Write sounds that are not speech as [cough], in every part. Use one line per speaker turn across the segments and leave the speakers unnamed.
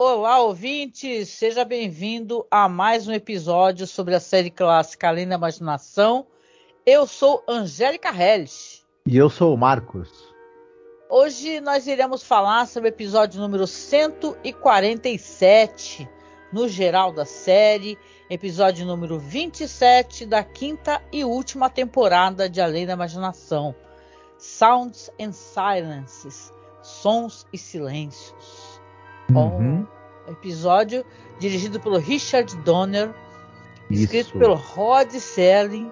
Olá, ouvintes! Seja bem-vindo a mais um episódio sobre a série clássica Além da Imaginação. Eu sou Angélica Helles.
E eu sou o Marcos.
Hoje nós iremos falar sobre o episódio número 147, no geral da série, episódio número 27 da quinta e última temporada de Além da Imaginação. Sounds and Silences, Sons e Silêncios. Uhum. episódio dirigido pelo Richard Donner, Isso. escrito pelo Rod Serling.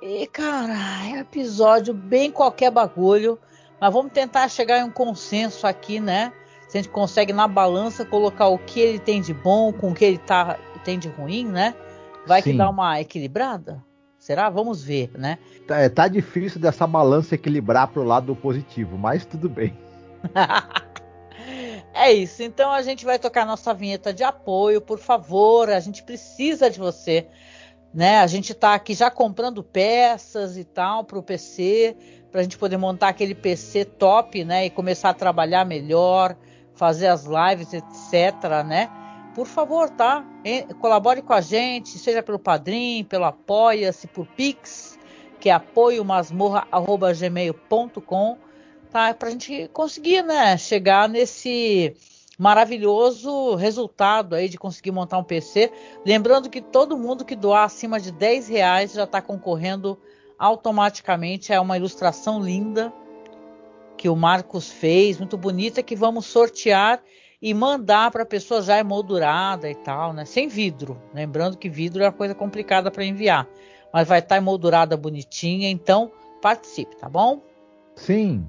E, cara, é um episódio bem qualquer bagulho. Mas vamos tentar chegar em um consenso aqui, né? Se a gente consegue na balança colocar o que ele tem de bom com o que ele tá, tem de ruim, né? Vai Sim. que dá uma equilibrada? Será? Vamos ver, né?
Tá, tá difícil dessa balança equilibrar pro lado positivo, mas tudo bem. [laughs]
É isso. Então a gente vai tocar nossa vinheta de apoio, por favor. A gente precisa de você. Né? A gente está aqui já comprando peças e tal para o PC, para a gente poder montar aquele PC top, né? E começar a trabalhar melhor, fazer as lives, etc, né? Por favor, tá? Colabore com a gente, seja pelo Padrim, pelo Apoia-se, por Pix, que é apoiomasmorra.gmail.com tá? Para a gente conseguir, né, chegar nesse maravilhoso resultado aí de conseguir montar um PC. Lembrando que todo mundo que doar acima de 10 reais já está concorrendo automaticamente a uma ilustração linda que o Marcos fez, muito bonita, que vamos sortear e mandar para a pessoa já emoldurada e tal, né? Sem vidro. Lembrando que vidro é uma coisa complicada para enviar, mas vai estar tá emoldurada bonitinha, então participe, tá bom?
Sim.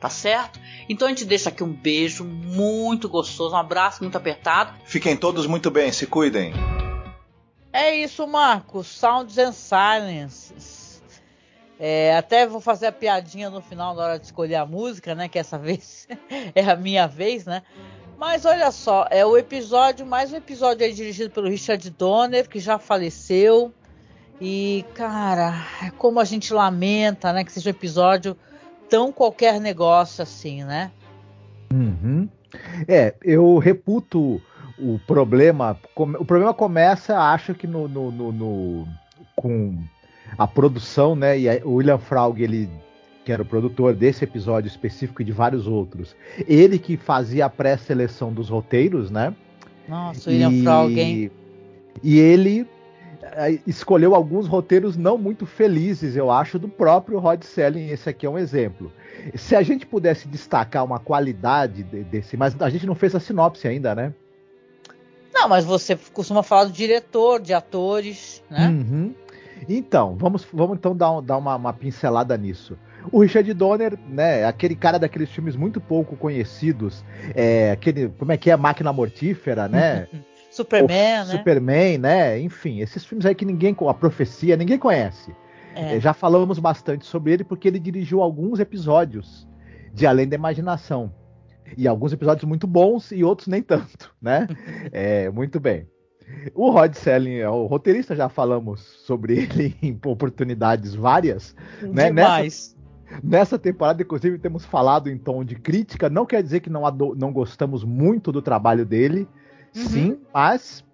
tá certo? Então a gente deixa aqui um beijo muito gostoso, um abraço muito apertado.
Fiquem todos muito bem, se cuidem.
É isso, Marcos. Sounds and Silences. É, até vou fazer a piadinha no final na hora de escolher a música, né? Que essa [laughs] vez é a minha vez, né? Mas olha só, é o episódio, mais um episódio aí dirigido pelo Richard Donner, que já faleceu. E, cara, é como a gente lamenta, né? Que seja um episódio tão qualquer negócio assim, né?
Uhum. É, eu reputo o problema. O problema começa, acho que no, no, no, no com a produção, né? E o William Fraug, ele que era o produtor desse episódio específico e de vários outros, ele que fazia a pré-seleção dos roteiros, né?
Nossa, o William e, Fraug, hein?
E ele escolheu alguns roteiros não muito felizes, eu acho, do próprio Rod Selling. Esse aqui é um exemplo. Se a gente pudesse destacar uma qualidade desse, mas a gente não fez a sinopse ainda, né?
Não, mas você costuma falar do diretor, de atores, né?
Uhum. Então, vamos, vamos então dar, dar uma, uma, pincelada nisso. O Richard Donner, né, aquele cara daqueles filmes muito pouco conhecidos, é, aquele, como é que é, Máquina Mortífera, né? [laughs]
Superman, né?
Superman, né? Enfim, esses filmes aí que ninguém, a profecia, ninguém conhece. É. É, já falamos bastante sobre ele porque ele dirigiu alguns episódios de Além da Imaginação. E alguns episódios muito bons e outros nem tanto, né? [laughs] é, muito bem. O Rod Selling é o roteirista, já falamos sobre ele [laughs] em oportunidades várias. Né? Nessa, nessa, temporada, inclusive, temos falado em tom de crítica. Não quer dizer que não, não gostamos muito do trabalho dele, uhum. sim, mas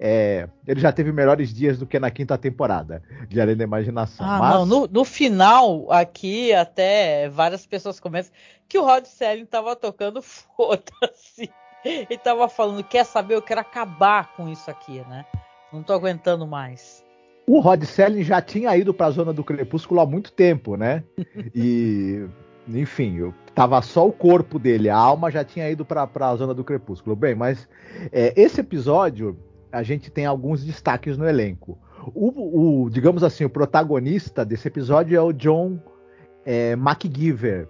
é, ele já teve melhores dias do que na quinta temporada de Além da Imaginação.
Ah,
mas...
não, no, no, final, aqui, até várias pessoas começam que o Rod Selling estava tocando [laughs] foda-se. Ele tava falando, quer saber, eu quero acabar com isso aqui, né? Não tô aguentando mais.
O Rod Selling já tinha ido para a zona do crepúsculo há muito tempo, né? [laughs] E, enfim, eu, tava só o corpo dele, a alma já tinha ido para a zona do crepúsculo. Bem, mas é, esse episódio a gente tem alguns destaques no elenco. O, o, digamos assim, o protagonista desse episódio é o John é, McGiver,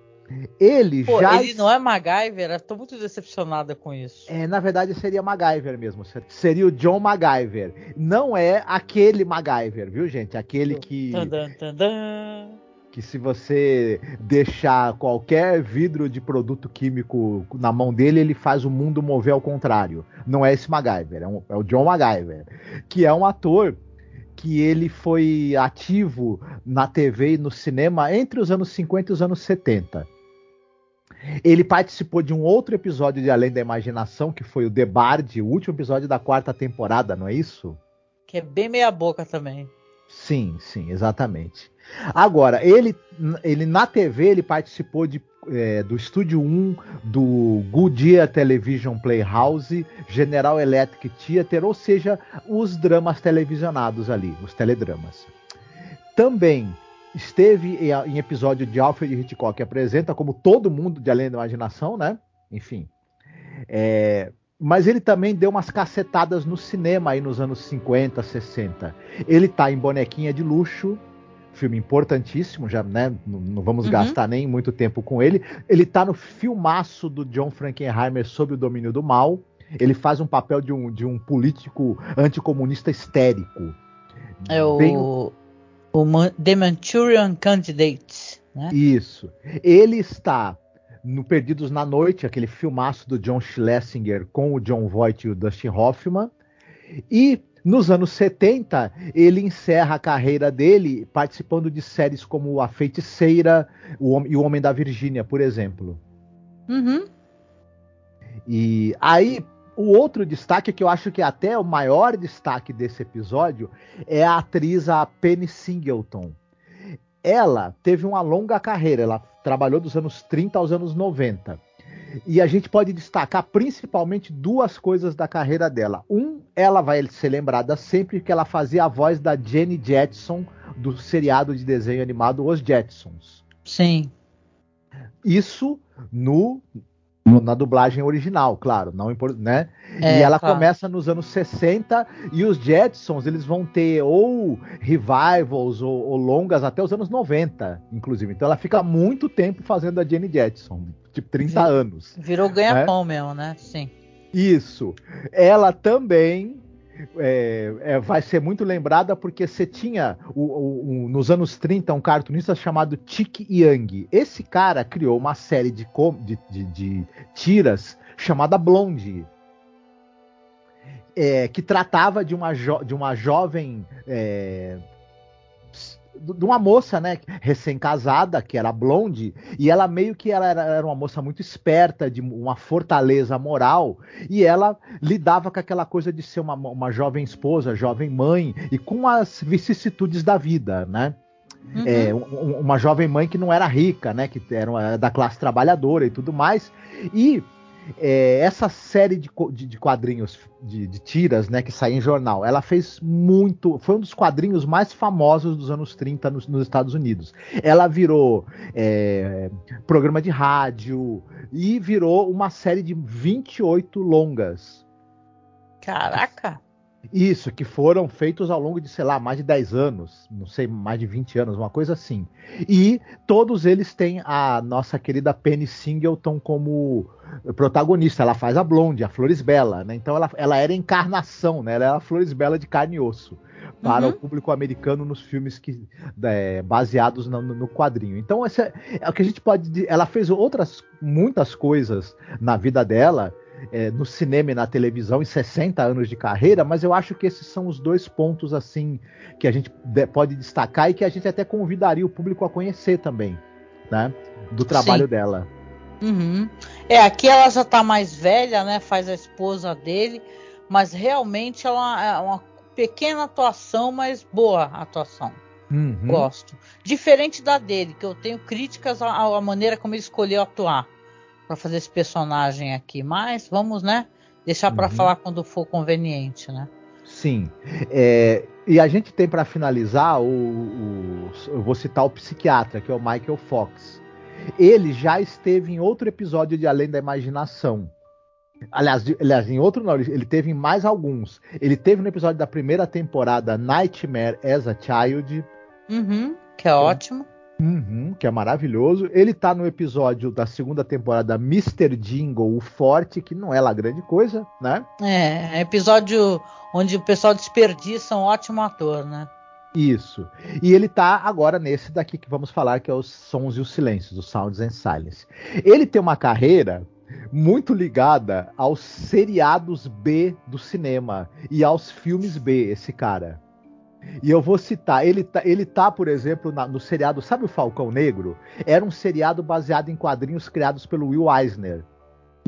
ele Pô, já.
Ele não é MacGyver? Eu tô muito decepcionada com isso.
É, na verdade seria MacGyver mesmo. Seria o John MacGyver. Não é aquele MacGyver, viu, gente? Aquele que. Tadã, tadã. Que se você deixar qualquer vidro de produto químico na mão dele, ele faz o mundo mover ao contrário. Não é esse MacGyver, é, um, é o John MacGyver. Que é um ator que ele foi ativo na TV e no cinema entre os anos 50 e os anos 70. Ele participou de um outro episódio de Além da Imaginação, que foi o The Bard, o último episódio da quarta temporada, não é isso?
Que é bem meia boca também.
Sim, sim, exatamente. Agora, ele, ele na TV ele participou de, é, do Estúdio 1, do Goodyear Television Playhouse, General Electric Theater, ou seja, os dramas televisionados ali, os teledramas. Também esteve em, episódio de Alfred Hitchcock apresenta, como todo mundo de Além da Imaginação, né? Enfim. É, mas ele também deu umas cacetadas no cinema aí nos anos 50, 60. Ele tá em Bonequinha de Luxo, filme importantíssimo, já né, não, não vamos uhum. gastar nem muito tempo com ele. Ele tá no filmaço do John Frankenheimer Sob o Domínio do Mal. Ele faz um papel de um, de um político anticomunista histérico.
É o... Bem... O The Manchurian Candidate. Né?
Isso. Ele está no Perdidos na Noite, aquele filmaço do John Schlesinger com o John Voight e o Dustin Hoffman. E nos anos 70, ele encerra a carreira dele participando de séries como A Feiticeira o e O Homem da Virgínia, por exemplo.
Uhum.
E aí, o outro destaque, que eu acho que é até o maior destaque desse episódio, é a atriz a Penny Singleton. Ela teve uma longa carreira, ela trabalhou dos anos 30 aos anos 90. E a gente pode destacar principalmente duas coisas da carreira dela. Um, ela vai ser lembrada sempre que ela fazia a voz da Jenny Jetson do seriado de desenho animado Os Jetsons.
Sim.
Isso no na dublagem original, claro, não né? É, e ela claro. começa nos anos 60 e os Jetsons eles vão ter ou revivals ou, ou, longas até os anos 90, inclusive. Então ela fica muito tempo fazendo a Jenny Jetson, tipo 30 Vir, anos.
Virou ganha-pão né? mesmo, né? Sim.
Isso. Ela também é, é, vai ser muito lembrada porque você tinha o, o, o, nos anos 30 um cartunista chamado Chick Young. Esse cara criou uma série de, de, de, de tiras chamada Blonde. É, que tratava de uma, de uma jovem é, de uma moça, né, recém-casada, que era blonde, e ela meio que ela era, era, uma moça muito esperta, de uma fortaleza moral, e ela lidava com aquela coisa de ser uma, uma jovem esposa, jovem mãe, e com as vicissitudes da vida, né? Uhum. É, um, uma jovem mãe que não era rica, né, que era da classe trabalhadora e tudo mais, e é, essa série de, de, de quadrinhos de, de, tiras, né, que sai em jornal, ela fez muito. Foi um dos quadrinhos mais famosos dos anos 30 nos, nos Estados Unidos. Ela virou é, programa de rádio e virou uma série de 28 longas.
Caraca!
Isso, que foram feitos ao longo de, sei lá, mais de 10 anos, não sei, mais de 20 anos, uma coisa assim. E todos eles têm a nossa querida Penny Singleton como protagonista. Ela faz a Blonde, a Flores Bela, né? Então ela, ela era encarnação, né? Ela era a Flores Bela de carne e osso para uhum. o público americano nos filmes que é, baseados no, no, quadrinho. Então essa é, é o que a gente pode. Ela fez outras muitas coisas na vida dela é, no cinema e na televisão em 60 anos de carreira, mas eu acho que esses são os dois pontos assim que a gente pode destacar e que a gente até convidaria o público a conhecer também, né? Do trabalho Sim. dela.
Uhum. É, aqui ela já tá mais velha, né? Faz a esposa dele, mas realmente ela é uma pequena atuação, mas boa atuação. Uhum. Gosto. Diferente da dele, que eu tenho críticas à, à maneira como ele escolheu atuar para fazer esse personagem aqui, mas vamos, né? Deixar para uhum. falar quando for conveniente, né?
Sim. É, e a gente tem para finalizar o, o, eu vou citar o psiquiatra, que é o Michael Fox. Ele já esteve em outro episódio de Além da Imaginação. Aliás, de, aliás, em outro não, ele teve em mais alguns. Ele teve no episódio da primeira temporada Nightmare as a Child.
Uhum, que é ótimo.
Uhum, que é maravilhoso. Ele tá no episódio da segunda temporada Mr. Jingle, o Forte, que não é lá grande coisa, né?
É, é episódio onde o pessoal desperdiça um ótimo ator, né?
Isso. E ele tá agora nesse daqui que vamos falar, que é os Sons e os Silêncios, os Sounds and Silence. Ele tem uma carreira muito ligada aos seriados B do cinema e aos filmes B, esse cara. E eu vou citar, ele tá, ele tá por exemplo, na, no seriado, sabe o Falcão Negro? Era um seriado baseado em quadrinhos criados pelo Will Eisner.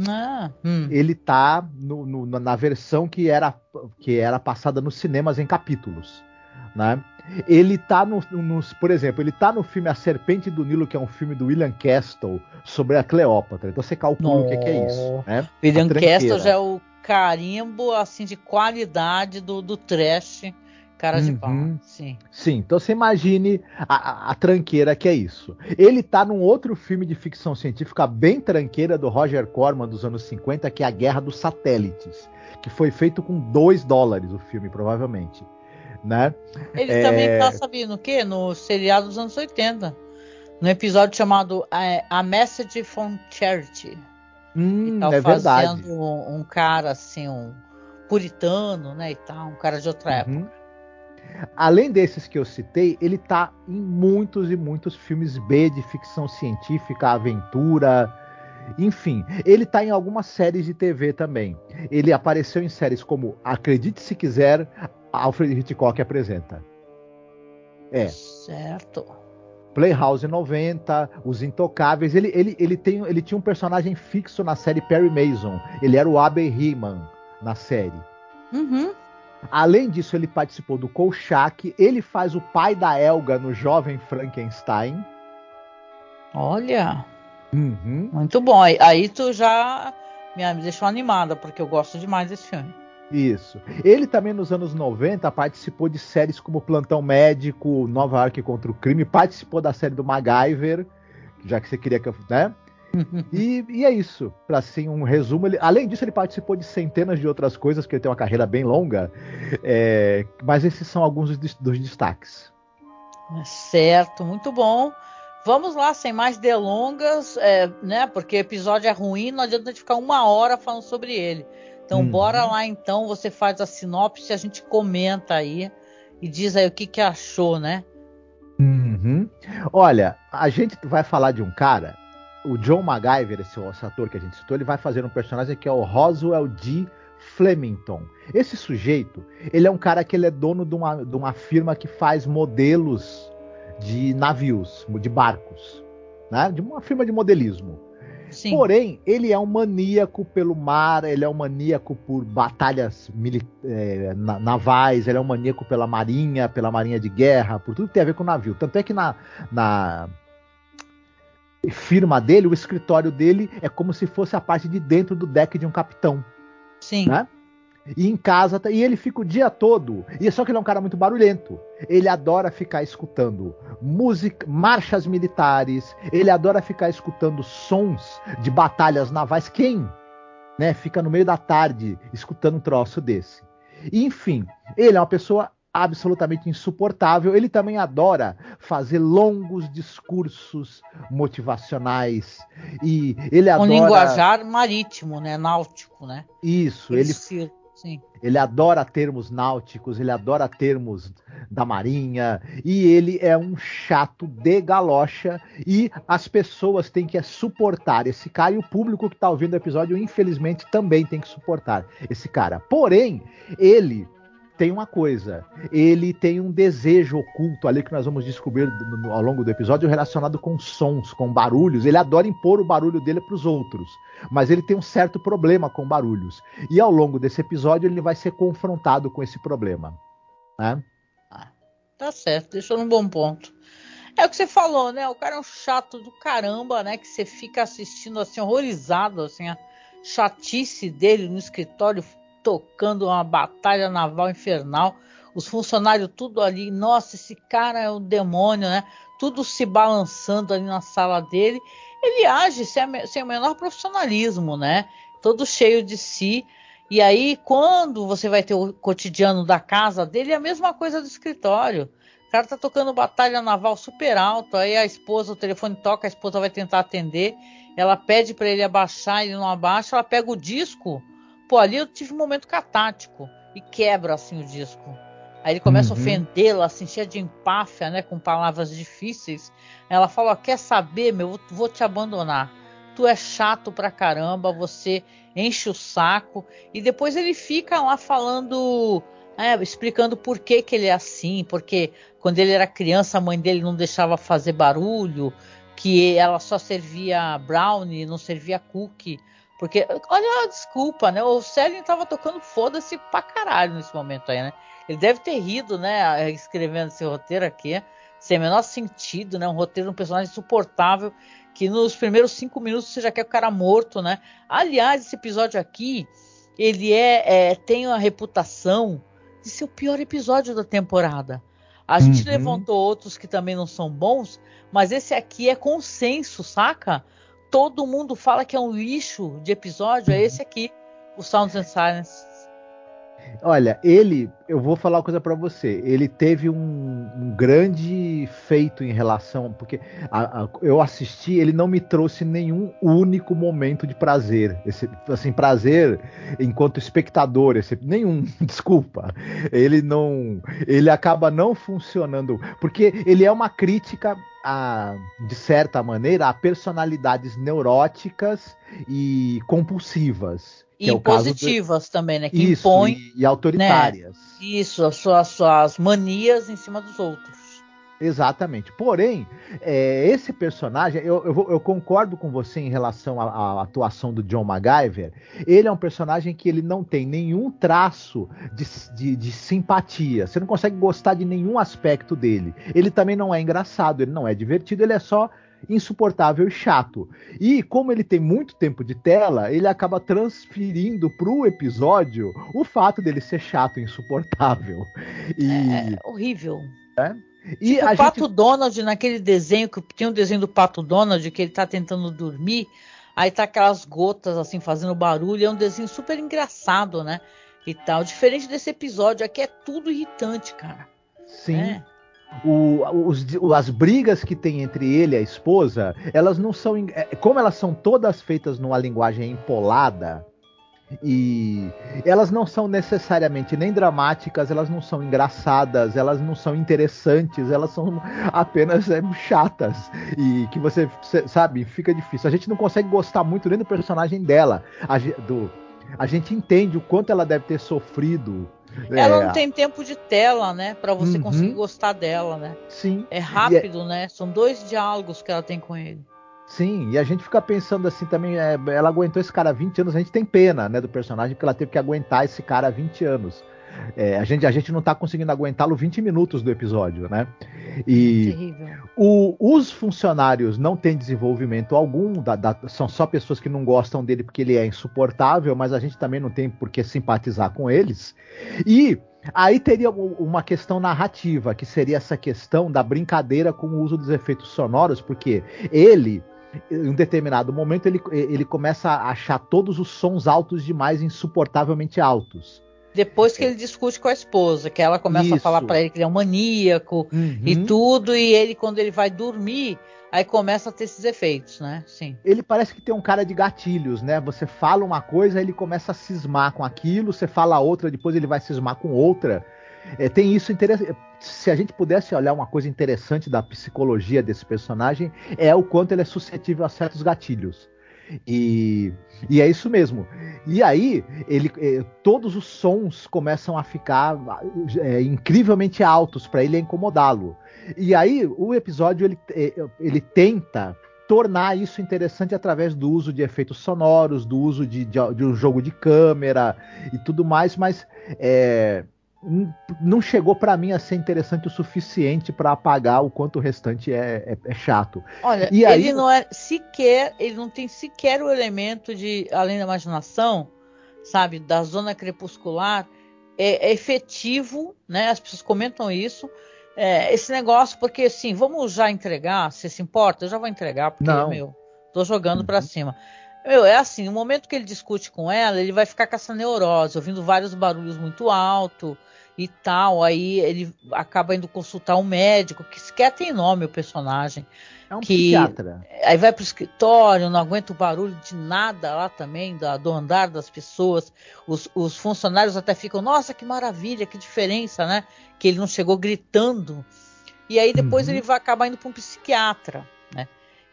Ah, hum. Ele tá no, no, na versão que era, que era passada nos cinemas em capítulos, né? Ele tá no, nos, por exemplo, ele tá no filme A Serpente do Nilo, que é um filme do William Castle sobre a Cleópatra. Então você calcula o que, que, é isso, né?
William Castle já é o carimbo assim de qualidade do, do trash Cara de uhum. pau, sim.
Sim, então você imagine a, a, tranqueira que é isso. Ele tá num outro filme de ficção científica bem tranqueira do Roger Corman dos anos 50, que é A Guerra dos Satélites, que foi feito com 2 dólares o filme, provavelmente. Né?
Ele é... também tá sabendo o quê? No seriado dos anos 80. No episódio chamado é, A Message from Charity.
Hum, tá é verdade.
Um, um, cara assim, um puritano, né, e tal, um cara de outra uhum. época.
Além desses que eu citei, ele tá em muitos e muitos filmes B de ficção científica, aventura, enfim. Ele tá em algumas séries de TV também. Ele apareceu em séries como Acredite se quiser, Alfred Hitchcock apresenta. É.
Certo.
Playhouse 90, Os Intocáveis. Ele, ele, ele, tem, ele tinha um personagem fixo na série Perry Mason. Ele era o Abe Riemann na série.
Uhum.
Além disso, ele participou do Kolchak. Ele faz o pai da Elga no Jovem Frankenstein.
Olha. Uhum. Muito bom. Aí tu já me deixou animada, porque eu gosto demais desse filme.
Isso. Ele também nos anos 90 participou de séries como Plantão Médico, Nova York contra o Crime, participou da série do MacGyver, já que você queria que eu. Né? [laughs] e, e, é isso. Para assim, um resumo. Ele, além disso, ele participou de centenas de outras coisas, porque ele tem uma carreira bem longa. É, mas esses são alguns dos, dos destaques.
Certo, muito bom. Vamos lá, sem mais delongas, é, né? Porque o episódio é ruim, não adianta a gente ficar uma hora falando sobre ele. Então, hum. bora lá então, você faz a sinopse, a gente comenta aí e diz aí o que, que achou, né?
Uhum. Olha, a gente vai falar de um cara o John MacGyver, esse, esse ator que a gente citou, ele vai fazer um personagem que é o Roswell D. Flemington. Esse sujeito, ele é um cara que ele é dono de uma, de uma firma que faz modelos de navios, de barcos, né? De uma firma de modelismo. Sim. Porém, ele é um maníaco pelo mar, ele é um maníaco por batalhas é, navais, ele é um maníaco pela marinha, pela marinha de guerra, por tudo que tem a ver com navio. Tanto é que na, na firma dele, o escritório dele é como se fosse a parte de dentro do deck de um capitão.
Sim.
Né? E em casa, e ele fica o dia todo. E só que ele é um cara muito barulhento. Ele adora ficar escutando música, marchas militares. Ele adora ficar escutando sons de batalhas navais. Quem, né, fica no meio da tarde escutando um troço desse? Enfim, ele é uma pessoa absolutamente insuportável. Ele também adora fazer longos discursos motivacionais e ele adora
um linguajar marítimo, né, náutico, né?
Isso, ele Sim. Ele adora termos náuticos, ele adora termos da marinha e ele é um chato de galocha e as pessoas têm que suportar esse cara e o público que está ouvindo o episódio infelizmente também tem que suportar esse cara. Porém, ele tem uma coisa, ele tem um desejo oculto ali que nós vamos descobrir ao longo do episódio relacionado com sons, com barulhos. Ele adora impor o barulho dele para os outros, mas ele tem um certo problema com barulhos. E ao longo desse episódio ele vai ser confrontado com esse problema. Né?
Ah, tá certo, deixou num bom ponto. É o que você falou, né? O cara é um chato do caramba, né? Que você fica assistindo assim, horrorizado, assim, a chatice dele no escritório tocando uma batalha naval infernal. Os funcionários tudo ali, nossa, esse cara é um demônio, né? Tudo se balançando ali na sala dele. Ele age sem, sem o menor profissionalismo, né? Todo cheio de si. E aí, quando você vai ter o cotidiano da casa dele, é a mesma coisa do escritório. O cara tá tocando batalha naval super alto, aí a esposa, o telefone toca, a esposa vai tentar atender, ela pede para ele abaixar, ele não abaixa, ela pega o disco, Pô, ali eu tive um momento catático e quebra assim o disco. Aí ele começa uhum. a ofendê-la, assim, cheia de empáfia, né, com palavras difíceis. Ela fala: Quer saber, meu, vou te abandonar. Tu é chato pra caramba, você enche o saco. E depois ele fica lá falando, é, explicando por que, que ele é assim, porque quando ele era criança a mãe dele não deixava fazer barulho, que ela só servia brownie, não servia cookie. Porque, olha a desculpa, né? O Selling tava tocando foda-se pra caralho nesse momento aí, né? Ele deve ter rido, né? Escrevendo esse roteiro aqui, sem o menor sentido, né? Um roteiro de um personagem insuportável que nos primeiros cinco minutos você já quer o cara morto, né? Aliás, esse episódio aqui, ele é, é tem a reputação de ser o pior episódio da temporada. A gente uhum. levantou outros que também não são bons, mas esse aqui é consenso, saca? Todo mundo fala que é um lixo de episódio, é esse aqui, o Sounds and Silence.
Olha, ele, eu vou falar uma coisa para você. Ele teve um, um, grande feito em relação, porque a, a, eu assisti, ele não me trouxe nenhum único momento de prazer, esse, assim prazer enquanto espectador, esse, nenhum, [laughs] desculpa. Ele não, ele acaba não funcionando, porque ele é uma crítica a, de certa maneira a personalidades neuróticas e compulsivas.
E é positivas de... também, né? Que isso, impõem.
E, e autoritárias. Né?
Isso, as suas, suas manias em cima dos outros.
Exatamente. Porém, é, esse personagem, eu, eu, eu, concordo com você em relação à, à, atuação do John MacGyver. Ele é um personagem que ele não tem nenhum traço de, de, de, simpatia. Você não consegue gostar de nenhum aspecto dele. Ele também não é engraçado, ele não é divertido, ele é só insuportável e chato. E como ele tem muito tempo de tela, ele acaba transferindo pro episódio o fato dele ser chato e insuportável. E...
É, é horrível. É? E tipo, o Pato gente... Donald, naquele desenho, que tem um desenho do Pato Donald que ele tá tentando dormir, aí tá aquelas gotas assim fazendo barulho, é um desenho super engraçado, né? E tal. Diferente desse episódio, aqui é tudo irritante, cara.
Sim. É. O, os, as brigas que tem entre ele e a esposa, elas não são. É, como elas são todas feitas numa linguagem empolada, e elas não são necessariamente nem dramáticas, elas não são engraçadas, elas não são interessantes, elas são apenas é, chatas. E que você, sabe, fica difícil. A gente não consegue gostar muito nem do personagem dela. A, do, a gente entende o quanto ela deve ter sofrido
ela é. não tem tempo de tela, né? Para você uhum. conseguir gostar dela, né?
Sim.
É rápido, é... né? São dois diálogos que ela tem com ele.
Sim, e a gente fica pensando assim também, é, ela aguentou esse cara há 20 anos, a gente tem pena, né, do personagem, porque ela teve que aguentar esse cara há 20 anos. É, a, gente, a gente não está conseguindo aguentá-lo 20 minutos do episódio, né? E o, os funcionários não têm desenvolvimento algum, da, da, são só pessoas que não gostam dele porque ele é insuportável, mas a gente também não tem por que simpatizar com eles. E Aí teria uma questão narrativa, que seria essa questão da brincadeira com o uso dos efeitos sonoros, porque ele, em um determinado momento, ele, ele começa a achar todos os sons altos demais, insuportavelmente altos.
Depois que ele discute com a esposa, que ela começa Isso. a falar para ele que ele é um maníaco uhum. e tudo, e ele, quando ele vai dormir, aí começa a ter esses efeitos, né? Sim.
Ele parece que tem um cara de gatilhos, né? Você fala uma coisa, ele começa a cismar com aquilo, você fala outra, depois ele vai cismar com outra. É, tem isso interessante. Se a gente pudesse olhar uma coisa interessante da psicologia desse personagem, é o quanto ele é suscetível a certos gatilhos. E, e é isso mesmo. E aí, ele, eh, todos os sons começam a ficar é, incrivelmente altos para ele incomodá-lo. E aí, o episódio ele, eh, ele tenta tornar isso interessante através do uso de efeitos sonoros, do uso de, de, de um jogo de câmera e tudo mais, mas é, não chegou para mim a ser interessante o suficiente para apagar o quanto o restante é, é, é chato.
Olha, e ele aí... não é sequer, ele não tem sequer o elemento de além da imaginação, sabe, da zona crepuscular, é, é efetivo, né? As pessoas comentam isso. É, esse negócio, porque assim, vamos já entregar, se se importa, eu já vou entregar, porque, não. meu, tô jogando uhum. para cima. Meu, é assim, no momento que ele discute com ela, ele vai ficar com essa neurose, ouvindo vários barulhos muito alto, e tal. Aí ele acaba indo consultar um médico, que sequer tem nome o personagem.
É um que, psiquiatra.
Aí vai pro escritório, não aguenta o barulho de nada lá também, da, do andar das pessoas. Os, os, funcionários até ficam, nossa, que maravilha, que diferença, né? Que ele não chegou gritando. E aí depois uhum. ele vai acabar indo para um psiquiatra, né?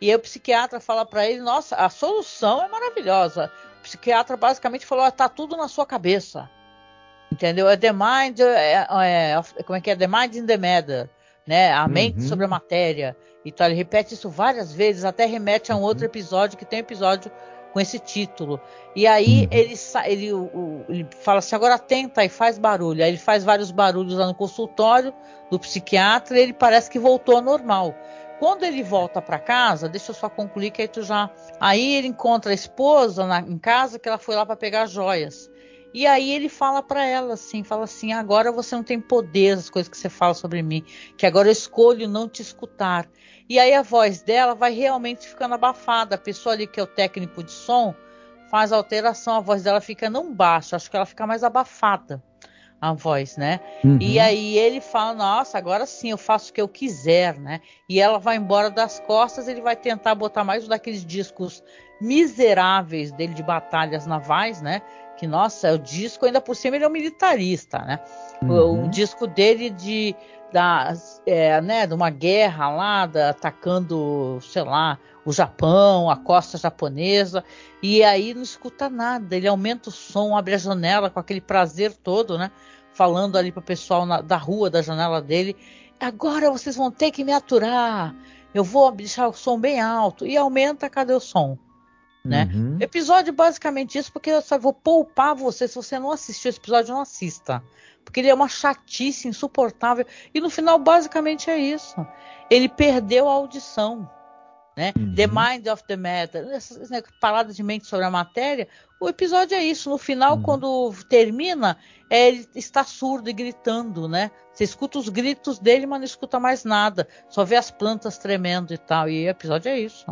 E aí o psiquiatra fala para ele, nossa, a solução é maravilhosa. O psiquiatra basicamente falou, ah, tá tudo na sua cabeça. Entendeu? É The Mind, é, é, como é que é? The Mind in the Matter, né? A mente uhum. sobre a matéria. Então ele repete isso várias vezes, até remete a um outro uhum. episódio que tem um episódio com esse título. E aí uhum. ele, ele, o, ele fala assim, agora tenta e faz barulho. Aí ele faz vários barulhos lá no consultório do psiquiatra e ele parece que voltou ao normal. Quando ele volta para casa, deixa eu só concluir que aí tu já. Aí ele encontra a esposa na, em casa que ela foi lá para pegar joias. E aí ele fala para ela assim, fala assim: "Agora você não tem poder as coisas que você fala sobre mim, que agora eu escolho não te escutar". E aí a voz dela vai realmente ficando abafada. A pessoa ali que é o técnico de som faz a alteração, a voz dela fica não baixa, acho que ela fica mais abafada a voz, né? Uhum. E aí ele fala, nossa, agora sim eu faço o que eu quiser, né? E ela vai embora das costas, ele vai tentar botar mais um daqueles discos miseráveis dele de batalhas navais, né? que nossa, o disco ainda por cima ele é um militarista, né? Uhum. O, o, disco dele de da, é, né, de uma guerra lá, da, atacando, sei lá, o Japão, a costa japonesa, e aí não escuta nada. Ele aumenta o som, abre a janela com aquele prazer todo, né? Falando ali para o pessoal na, da rua, da janela dele. Agora vocês vão ter que me aturar. Eu vou deixar o som bem alto. E aumenta, cadê o som? né? Uhum. Episódio basicamente isso, porque eu só vou poupar você. Se você não assistiu esse episódio, não assista. Porque ele é uma chatice insuportável. E no final, basicamente é isso. Ele perdeu a audição. Né? Uhum. The Mind of the Matter, essa, essa parada de mente sobre a matéria. O episódio é isso. No final, uhum. quando termina, é, ele está surdo e gritando, né? Você escuta os gritos dele, mas não escuta mais nada. Só vê as plantas tremendo e tal. E o episódio é isso.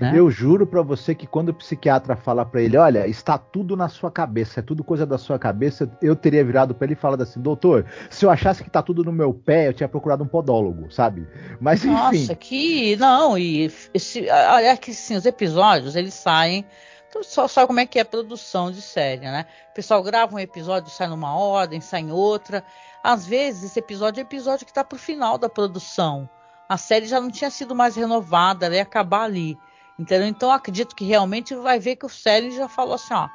Né? Eu juro para você que quando o psiquiatra fala para ele, olha, está tudo na sua cabeça, é tudo coisa da sua cabeça, eu teria virado para ele e falado assim, doutor, se eu achasse que tá tudo no meu pé, eu tinha procurado um podólogo, sabe? Mas enfim.
Nossa, que não, e esse, olha que sim, os episódios eles saem então, só sabe como é que é a produção de série, né? O pessoal grava um episódio, sai numa ordem, sai em outra. Às vezes, esse episódio é episódio que está pro final da produção. A série já não tinha sido mais renovada, ela ia acabar ali. Entendeu? Então acredito que realmente vai ver que o Selling já falou assim, ó.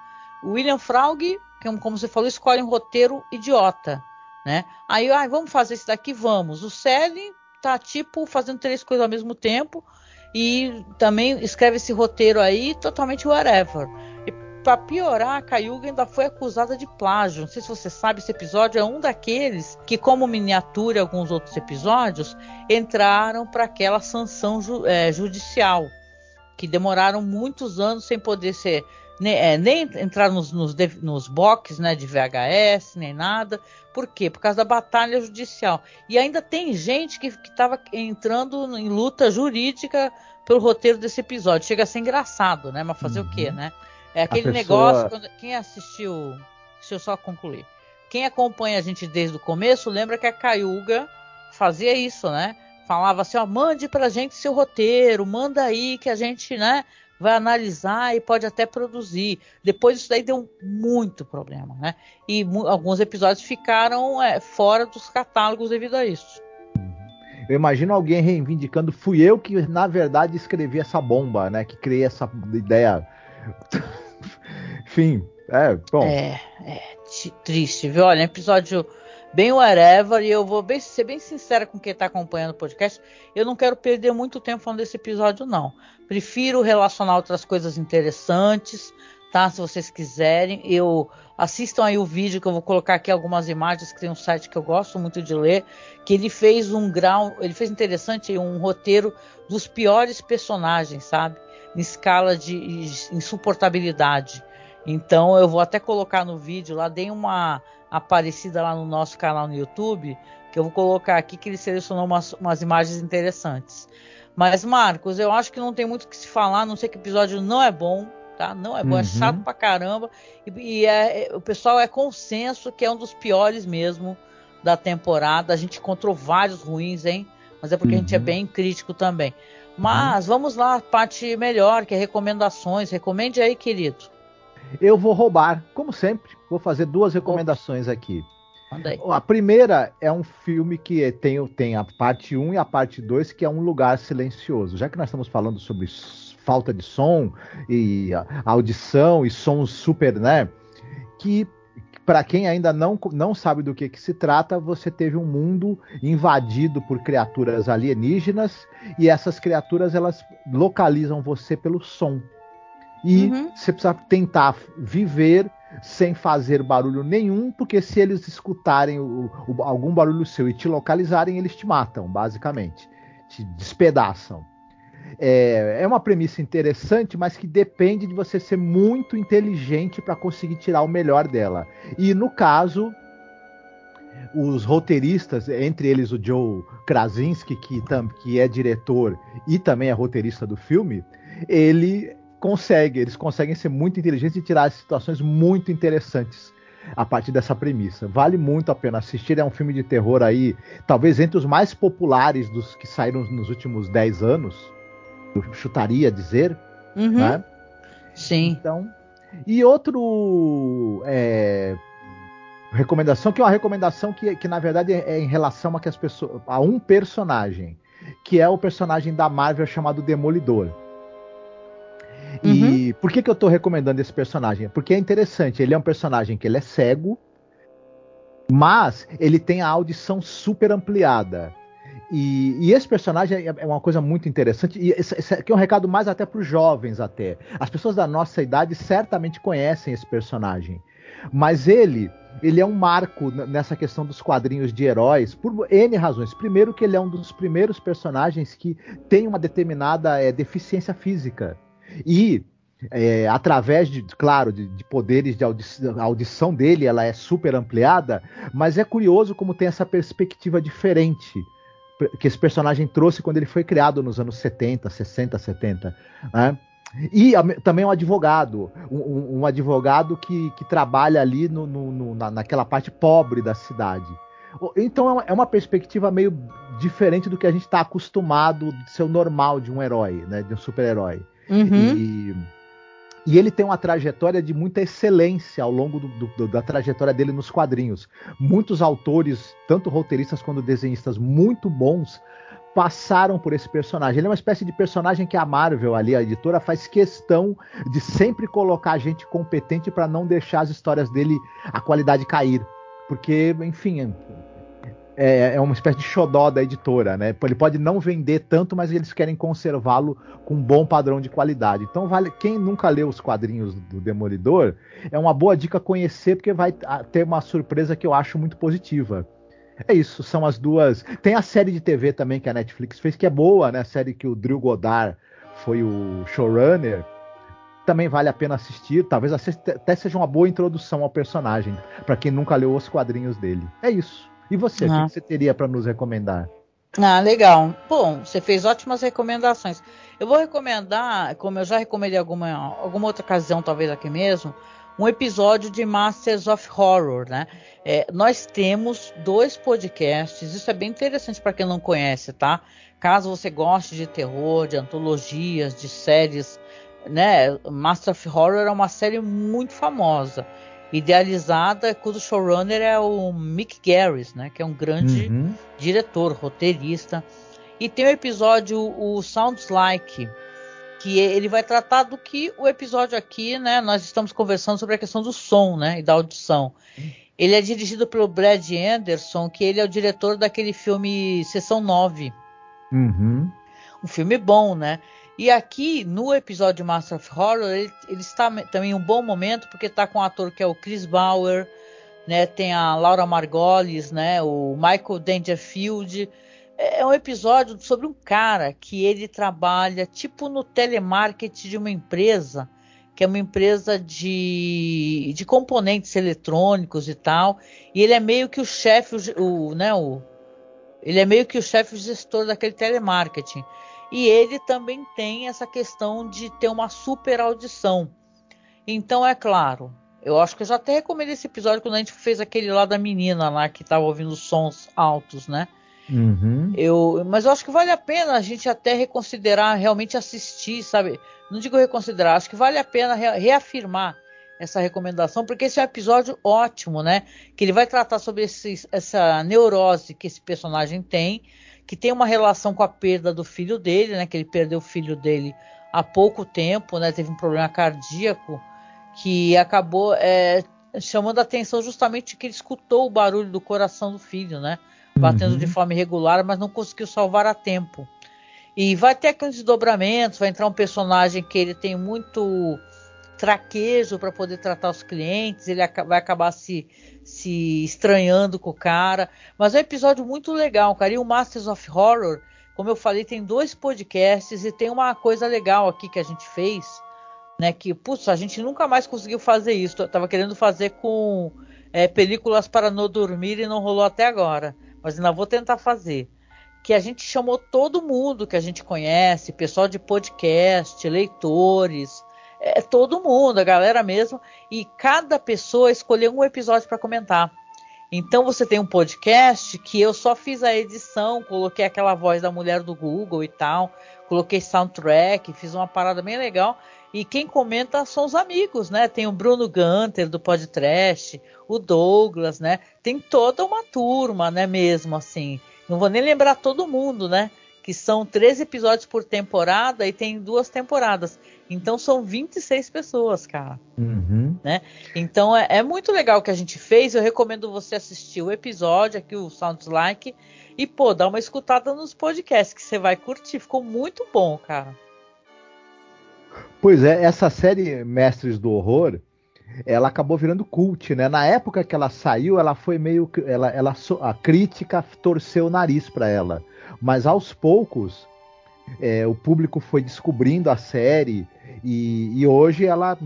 William Fraug, como você falou, escolhe um roteiro idiota, né? Aí, ah, vamos fazer isso daqui, vamos. O Selling tá tipo fazendo três coisas ao mesmo tempo e também escreve esse roteiro aí totalmente whatever. E para piorar, a Cayuga ainda foi acusada de plágio. Não sei se você sabe, esse episódio é um daqueles que, como miniatura e alguns outros episódios, entraram para aquela sanção ju é, judicial, que demoraram muitos anos sem poder ser nem, é, nem entrar nos, nos, nos boxes né, de VHS, nem nada. Por quê? Por causa da batalha judicial. E ainda tem gente que estava entrando em luta jurídica pelo roteiro desse episódio. Chega a ser engraçado, né? Mas fazer uhum. o quê, uhum. né? É aquele pessoa... negócio. Quando, quem assistiu. Deixa eu só concluir. Quem acompanha a gente desde o começo lembra que a Cayuga fazia isso, né? Falava assim, ó, mande pra gente seu roteiro, manda aí que a gente, né, vai analisar e pode até produzir. Depois isso daí deu muito problema, né? E alguns episódios ficaram é, fora dos catálogos devido a isso.
Eu imagino alguém reivindicando, fui eu que na verdade escrevi essa bomba, né? Que criei essa ideia. [laughs] Enfim, é, bom.
É, é triste, viu? Olha, episódio bem whatever, e eu vou bem, ser bem sincera com quem está acompanhando o podcast, eu não quero perder muito tempo falando desse episódio, não. Prefiro relacionar outras coisas interessantes, tá? Se vocês quiserem, eu assistam aí o vídeo que eu vou colocar aqui algumas imagens que tem um site que eu gosto muito de ler, que ele fez um grau, ele fez interessante um roteiro dos piores personagens, sabe? Em escala de insuportabilidade. Então eu vou até colocar no vídeo lá, dei uma aparecida lá no nosso canal no YouTube, que eu vou colocar aqui que ele selecionou umas, umas imagens interessantes. Mas Marcos, eu acho que não tem muito o que se falar, não sei que episódio não é bom, tá? Não é bom, é uhum. é chato pra caramba. E, e é, é, o pessoal é consenso que é um dos piores mesmo da temporada. A gente encontrou vários ruins, hein? Mas é porque uhum. a gente é uhum. bem crítico também. Mas uhum. vamos lá, parte melhor, que é recomendações. Recomende aí, querido.
Eu vou roubar, como sempre, vou fazer duas recomendações aqui. A primeira é um filme que tem, tem a parte 1 e a parte 2, que é Um Lugar Silencioso. Já que nós estamos falando sobre falta de som e audição e sons super, né? Que para quem ainda não, não sabe do que, que se trata, você teve um mundo invadido por criaturas alienígenas e essas criaturas elas localizam você pelo som. E uhum. você precisa tentar viver sem fazer barulho nenhum, porque se eles escutarem o, o, algum barulho seu e te localizarem, eles te matam, basicamente. Te despedaçam. É, é uma premissa interessante, mas que depende de você ser muito inteligente para conseguir tirar o melhor dela. E no caso, os roteiristas, entre eles o Joe Krasinski, que, que é diretor e também é roteirista do filme, ele consegue, eles conseguem ser muito inteligentes e tirar situações muito interessantes a partir dessa premissa. Vale muito a pena assistir, é um filme de terror aí, talvez entre os mais populares dos que saíram nos últimos 10 anos, eu chutaria dizer, uhum. né?
Sim.
Então, e outro é, recomendação, que é uma recomendação que, que na verdade é, é em relação a, que as pessoas, a um personagem, que é o personagem da Marvel chamado Demolidor. E uhum. por que, que eu estou recomendando esse personagem? Porque é interessante, ele é um personagem que ele é cego, mas ele tem a audição super ampliada. E, e, esse personagem é, é uma coisa muito interessante, e esse, esse aqui é um recado mais até para os jovens até. As pessoas da nossa idade certamente conhecem esse personagem. Mas ele, ele é um marco nessa questão dos quadrinhos de heróis, por N razões. Primeiro que ele é um dos primeiros personagens que tem uma determinada é, deficiência física. E é, através de, claro, de, de poderes de audição, a audição dele, ela é super ampliada, mas é curioso como tem essa perspectiva diferente que esse personagem trouxe quando ele foi criado nos anos 70, 60, 70, né? E também um advogado, um, um advogado que, que trabalha ali no, no, na, naquela parte pobre da cidade. Então é uma, é uma perspectiva meio diferente do que a gente está acostumado de ser o normal de um herói, né, de um super-herói. Uhum. E, e, ele tem uma trajetória de muita excelência ao longo do, do, da trajetória dele nos quadrinhos. Muitos autores, tanto roteiristas quanto desenhistas muito bons, passaram por esse personagem. Ele é uma espécie de personagem que a Marvel ali, a editora, faz questão de sempre colocar gente competente para não deixar as histórias dele a qualidade cair. Porque, enfim, é, é, uma espécie de xodó da editora, né? Ele pode não vender tanto, mas eles querem conservá-lo com um bom padrão de qualidade. Então, vale quem nunca leu os quadrinhos do Demolidor, é uma boa dica conhecer, porque vai ter uma surpresa que eu acho muito positiva. É isso, são as duas. Tem a série de TV também que a Netflix fez, que é boa, né? A série que o Drew Goddard foi o showrunner. Também vale a pena assistir. Talvez até seja uma boa introdução ao personagem, para quem nunca leu os quadrinhos dele. É isso. E você, ah. o que você teria para nos recomendar?
Ah, legal. Bom, você fez ótimas recomendações. Eu vou recomendar, como eu já recomendei alguma, alguma outra ocasião, talvez aqui mesmo, um episódio de Masters of Horror, né? É, nós temos dois podcasts, isso é bem interessante para quem não conhece, tá? Caso você goste de terror, de antologias, de séries, né? Masters of Horror é uma série muito famosa, idealizada, cujo showrunner é o Mick Garris, né? Que é um grande uhum. diretor, roteirista. E tem o episódio o Sounds Like, que ele vai tratar do que o episódio aqui, né? Nós estamos conversando sobre a questão do som, né? E da audição. Ele é dirigido pelo Brad Anderson, que ele é o diretor daquele filme Sessão 9.
Uhum.
Um filme bom, né? E aqui no episódio Master of Horror, ele, ele está também um bom momento, porque está com um ator que é o Chris Bauer, né? Tem a Laura Margolis, né? O Michael Dangerfield é um episódio sobre um cara que ele trabalha tipo no telemarketing de uma empresa, que é uma empresa de, de componentes eletrônicos e tal, e ele é meio que o chefe, o, né, o, ele é meio que o chefe gestor daquele telemarketing. E ele também tem essa questão de ter uma super audição. Então, é claro, eu acho que eu já até recomendei esse episódio quando a gente fez aquele lá da menina lá que estava ouvindo sons altos, né?
Uhum.
Eu, mas eu acho que vale a pena a gente até reconsiderar, realmente assistir, sabe? Não digo reconsiderar, acho que vale a pena reafirmar essa recomendação, porque esse é um episódio ótimo, né? Que ele vai tratar sobre esse, essa neurose que esse personagem tem, que tem uma relação com a perda do filho dele, né? Que ele perdeu o filho dele há pouco tempo, né? Teve um problema cardíaco que acabou é, chamando a atenção justamente que ele escutou o barulho do coração do filho, né? batendo uhum. de forma irregular, mas não conseguiu salvar a tempo. E vai ter aqueles desdobramentos, vai entrar um personagem que ele tem muito traquejo para poder tratar os clientes, ele vai acabar se, se estranhando com o cara. Mas é um episódio muito legal, cara. E o Masters of Horror, como eu falei, tem dois podcasts e tem uma coisa legal aqui que a gente fez, né? Que, putz, a gente nunca mais conseguiu fazer isso. Eu tava querendo fazer com é, películas para não dormir e não rolou até agora mas ainda vou tentar fazer. Que a gente chamou todo mundo que a gente conhece, pessoal de podcast, leitores, é, todo mundo, a galera mesmo, e cada pessoa escolheu um episódio para comentar. Então você tem um podcast que eu só fiz a edição, coloquei aquela voz da mulher do Google e tal, coloquei soundtrack, fiz uma parada bem legal. E quem comenta são os amigos, né? Tem o Bruno Gunter do Podcast, o Douglas, né? Tem toda uma turma, né? Mesmo assim. Não vou nem lembrar todo mundo, né? Que são três episódios por temporada e tem duas temporadas. Então são 26 pessoas, cara.
Uhum.
Né? Então é, é, muito legal o que a gente fez. Eu recomendo você assistir o episódio aqui, o Sounds Like. E, pô, dá uma escutada nos podcasts que você vai curtir. Ficou muito bom, cara.
Pois é, essa série Mestres do Horror, ela acabou virando cult, né? Na época que ela saiu, ela foi meio ela, ela a crítica torceu o nariz para ela, mas aos poucos é, o público foi descobrindo a série e, e, hoje ela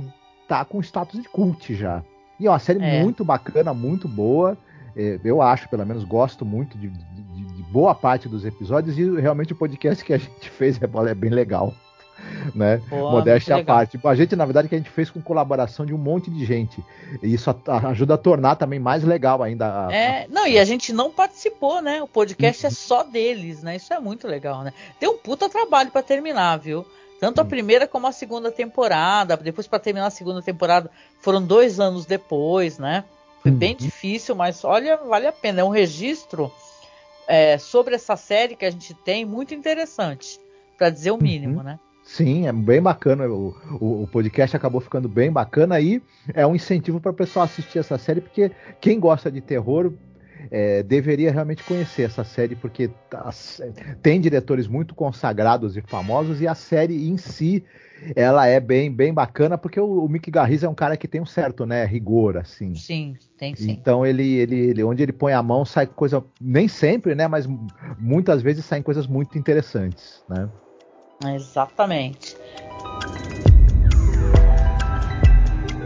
tá com status de cult já. E é uma série é. muito bacana, muito boa. É, eu acho, pelo menos, gosto muito de, de, de, boa parte dos episódios e realmente o podcast que a [laughs] gente fez é, é bem legal né? Pô, Modéstia à parte. Tipo, a gente, na verdade, que a gente fez com colaboração de um monte de gente. E isso ajuda a tornar também mais legal ainda.
A, é, não, e a gente não participou, né? O podcast é uhum. é só deles, né? Isso é muito legal, né? Tem um puta trabalho para terminar, viu? Tanto a primeira como a segunda temporada. Depois, para terminar a segunda temporada, foram dois anos depois, né? Foi bem uhum. difícil, mas olha, vale a pena. É um registro é, sobre essa série que a gente tem muito interessante, para dizer o mínimo, uhum. né?
Sim, é bem bacana. O, o, o, podcast acabou ficando bem bacana aí. É um incentivo para o pessoal assistir essa série, porque quem gosta de terror é, deveria realmente conhecer essa série, porque tá, tem diretores muito consagrados e famosos, e a série em si ela é bem, bem bacana, porque o, o Mick Garris é um cara que tem um certo né, rigor, assim.
Sim, tem sim.
Então ele, ele, ele, onde ele põe a mão, sai coisa, nem sempre, né, mas muitas vezes saem coisas muito interessantes, né?
Exatamente.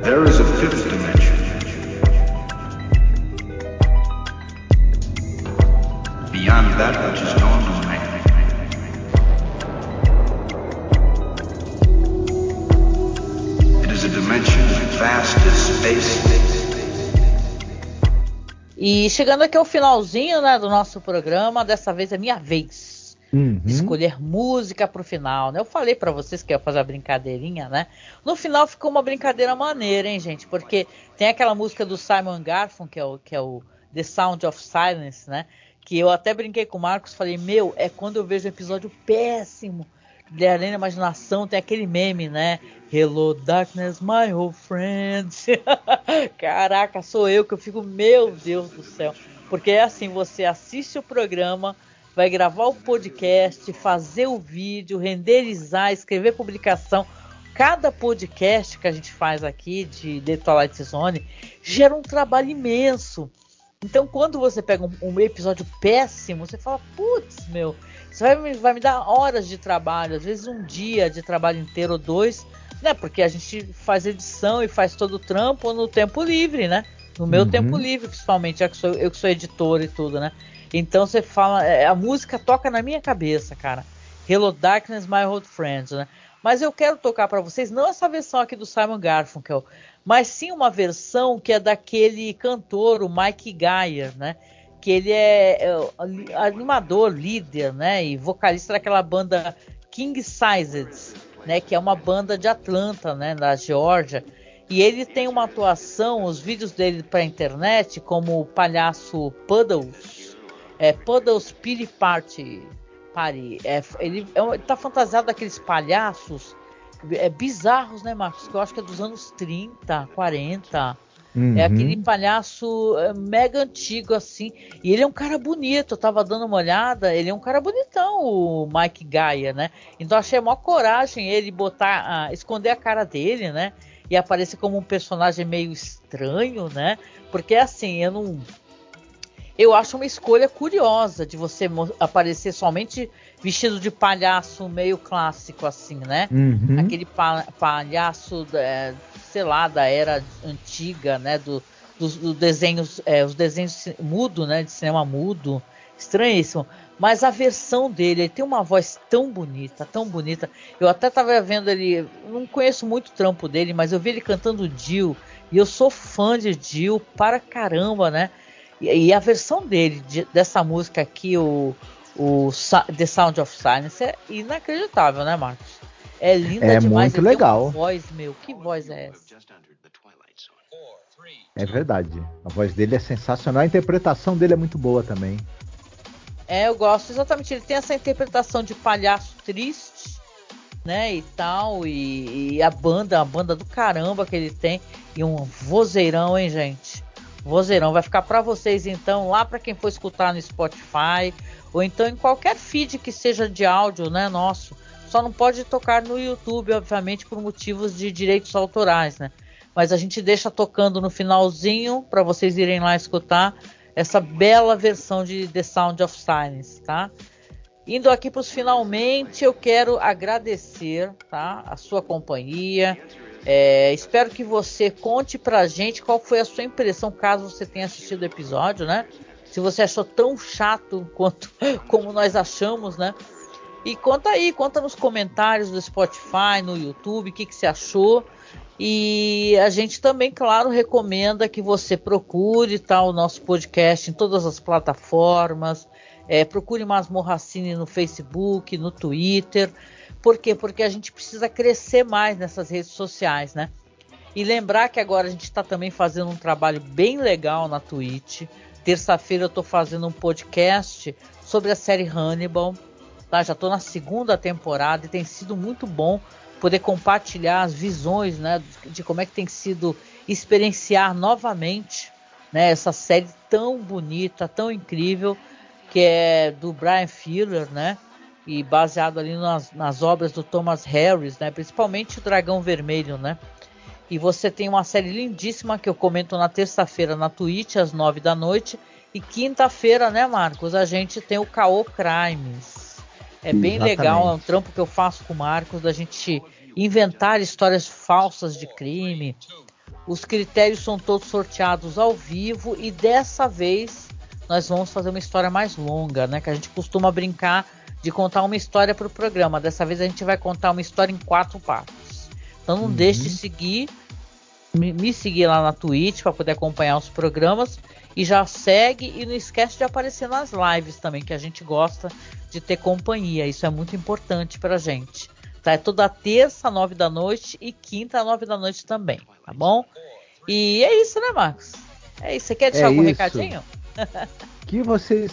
There is a fifth dimension. Beyond that which is known to man. It is a dimension vast as space.
E chegando aqui ao finalzinho né, do nosso programa, dessa vez é minha vez uhum. escolher música pro final, né? Eu falei para vocês que ia fazer a brincadeirinha, né? No final ficou uma brincadeira maneira, hein, gente? Porque tem aquela música do Simon Garfunkel, que é o, que é o The Sound of Silence, né? Que eu até brinquei com o Marcos, falei, meu, é quando eu vejo um episódio péssimo de Arena Imaginação, tem aquele meme, né? Hello Darkness, my old friend. [laughs] Caraca, sou eu que eu fico, meu Deus do céu. Porque é assim, você assiste o programa, vai gravar o podcast, fazer o vídeo, renderizar, escrever publicação. Cada podcast que a gente faz aqui de The Twilight Zone gera um trabalho imenso. Então, quando você pega um, um episódio péssimo, você fala, putz, meu, isso vai, vai, me dar horas de trabalho, às vezes um dia de trabalho inteiro ou dois, né? Porque a gente faz edição e faz todo o trampo no tempo livre, né? No meu uhum. tempo livre, principalmente, já que sou, eu que sou editor e tudo, né? Então você fala, é, a música toca na minha cabeça, cara. Hello Darkness, My Old Friends, né? Mas eu quero tocar para vocês não essa versão aqui do Simon Garfunkel, mas sim uma versão que é daquele cantor, o Mike Geyer, né? Que ele é, é animador, líder, né? E vocalista daquela banda King Sized, né? Que é uma banda de Atlanta, né? Da Geórgia. E ele tem uma atuação, os vídeos dele para internet, como o palhaço Puddles, é Puddles Pity Party. Party. É, ele, é, ele tá fantasiado daqueles palhaços é, bizarros, né, Marcos? Que eu acho que é dos anos 30, 40. É uhum. É aquele palhaço é, mega antigo, assim. E ele é um cara bonito. Eu tava dando uma olhada. Ele é um cara bonitão, o Mike Gaia, né? Então achei a maior coragem ele botar, esconder a cara dele, né? E aparecer como um personagem meio estranho, né? Porque assim, eu não eu acho uma escolha curiosa de você aparecer somente vestido de palhaço meio clássico assim, né? Uhum. Aquele pa palhaço, é, sei lá, da era antiga, né? Do, dos, do desenhos, é, os desenhos mudo, né? De cinema mudo, estranhíssimo. Mas a versão dele, ele tem uma voz tão bonita, tão bonita. Eu até tava vendo ele, não conheço muito o trampo dele, mas eu vi ele cantando Jill e eu sou fã de Jill para caramba, né? E, e a versão dele, de, dessa música aqui, o, o The Sound of Silence, é inacreditável, né, Marcos? É linda
é
demais.
muito legal.
voz, meu, que voz é essa?
É verdade. A voz dele é sensacional. A interpretação dele é muito boa também.
É, eu gosto exatamente. Ele tem essa interpretação de palhaço triste, né? E tal. E, e a banda, a banda do caramba que ele tem. E um vozeirão, hein, gente? Vozeirão vai ficar para vocês então lá para quem for escutar no Spotify ou então em qualquer feed que seja de áudio, né, nosso. Só não pode tocar no YouTube, obviamente, por motivos de direitos autorais, né? Mas a gente deixa tocando no finalzinho para vocês irem lá escutar essa bela versão de The Sound of Silence, tá? Indo aqui para os finalmente, eu quero agradecer, tá, a sua companhia, é, espero que você conte pra gente qual foi a sua impressão, caso você tenha assistido o episódio, né? Se você achou tão chato quanto [laughs] como nós achamos, né? E conta aí, conta nos comentários do Spotify, no YouTube, o que, que você achou. E a gente também, claro, recomenda que você procure tá, o nosso podcast em todas as plataformas. É, procure Masmorracine no Facebook, no Twitter. Por quê? Porque a gente precisa crescer mais nessas redes sociais, né? E lembrar que agora a gente está também fazendo um trabalho bem legal na Twitch. Terça-feira eu estou fazendo um podcast sobre a série Hannibal. Tá? Já estou na segunda temporada e tem sido muito bom poder compartilhar as visões né, de como é que tem sido experienciar novamente né? Essa série tão bonita, tão incrível, que é do Brian Fuller, né? E baseado ali nas, nas obras do Thomas Harris, né? Principalmente o Dragão Vermelho, né? E você tem uma série lindíssima que eu comento na terça-feira na Twitch, às nove da noite. E quinta-feira, né, Marcos? A gente tem o Caô Crimes. É bem Exatamente. legal, é um trampo que eu faço com o Marcos, da gente inventar histórias falsas de crime. Os critérios são todos sorteados ao vivo e dessa vez nós vamos fazer uma história mais longa, né? Que a gente costuma brincar de contar uma história para o programa. Dessa vez a gente vai contar uma história em quatro partes. Então não uhum. deixe de seguir, me, me seguir lá na Twitch para poder acompanhar os programas e já segue e não esquece de aparecer nas lives também, que a gente gosta de ter companhia. Isso é muito importante para a gente. Tá? É toda terça, nove da noite e quinta, nove da noite também, tá bom? E é isso, né, Marcos? É isso. Você quer deixar é algum isso. recadinho? [laughs]
que vocês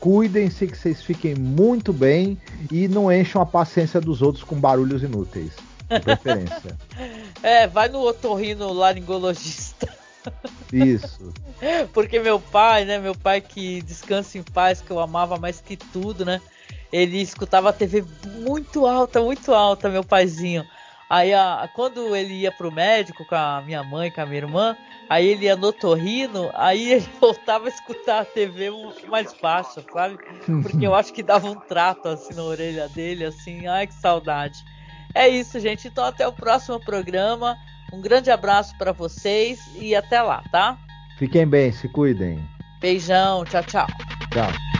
cuidem-se, que vocês fiquem muito bem e não encham a paciência dos outros com barulhos inúteis. De preferência. [laughs]
é, vai no otorrino laringologista.
Isso. [laughs]
Porque meu pai, né? Meu pai que descansa em paz, que eu amava mais que tudo, né? ele escutava a TV muito alta, muito alta, meu paizinho. Aí a, quando ele ia pro médico com a minha mãe, com a minha irmã, aí ele ia no torrino, aí ele [laughs] voltava a escutar a TV mais baixa, sabe? Porque eu acho que dava um trato assim na orelha dele, assim, ai que saudade. É isso, gente. Então até o próximo programa. Um grande abraço para vocês e até lá, tá?
Fiquem bem, se cuidem.
Beijão, tchau, tchau.
Tchau.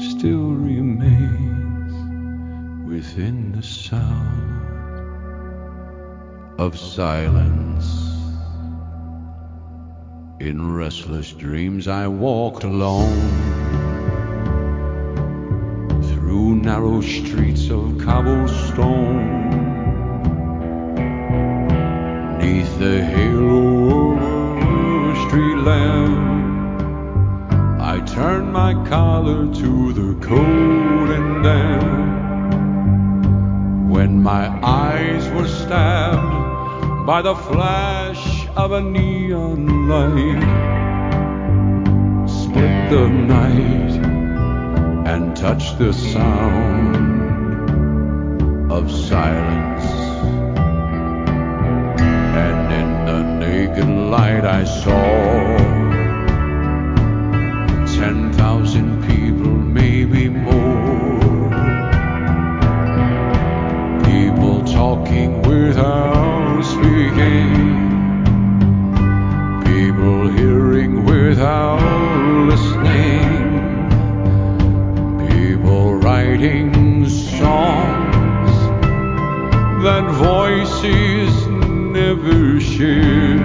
still remains within the sound of silence. In restless dreams, I walked alone through narrow streets of cobblestone. Neath the halo cold and damp. When my eyes were stabbed by the flash of a neon light, split the night and touch the sound of silence. And in the naked light I saw ten thousand maybe more. People talking without speaking, people hearing without listening, people writing songs that voices never shared.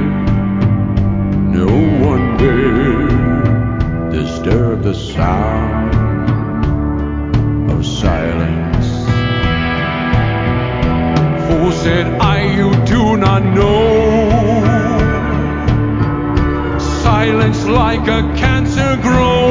Said I, you do not know. Silence like a cancer grows.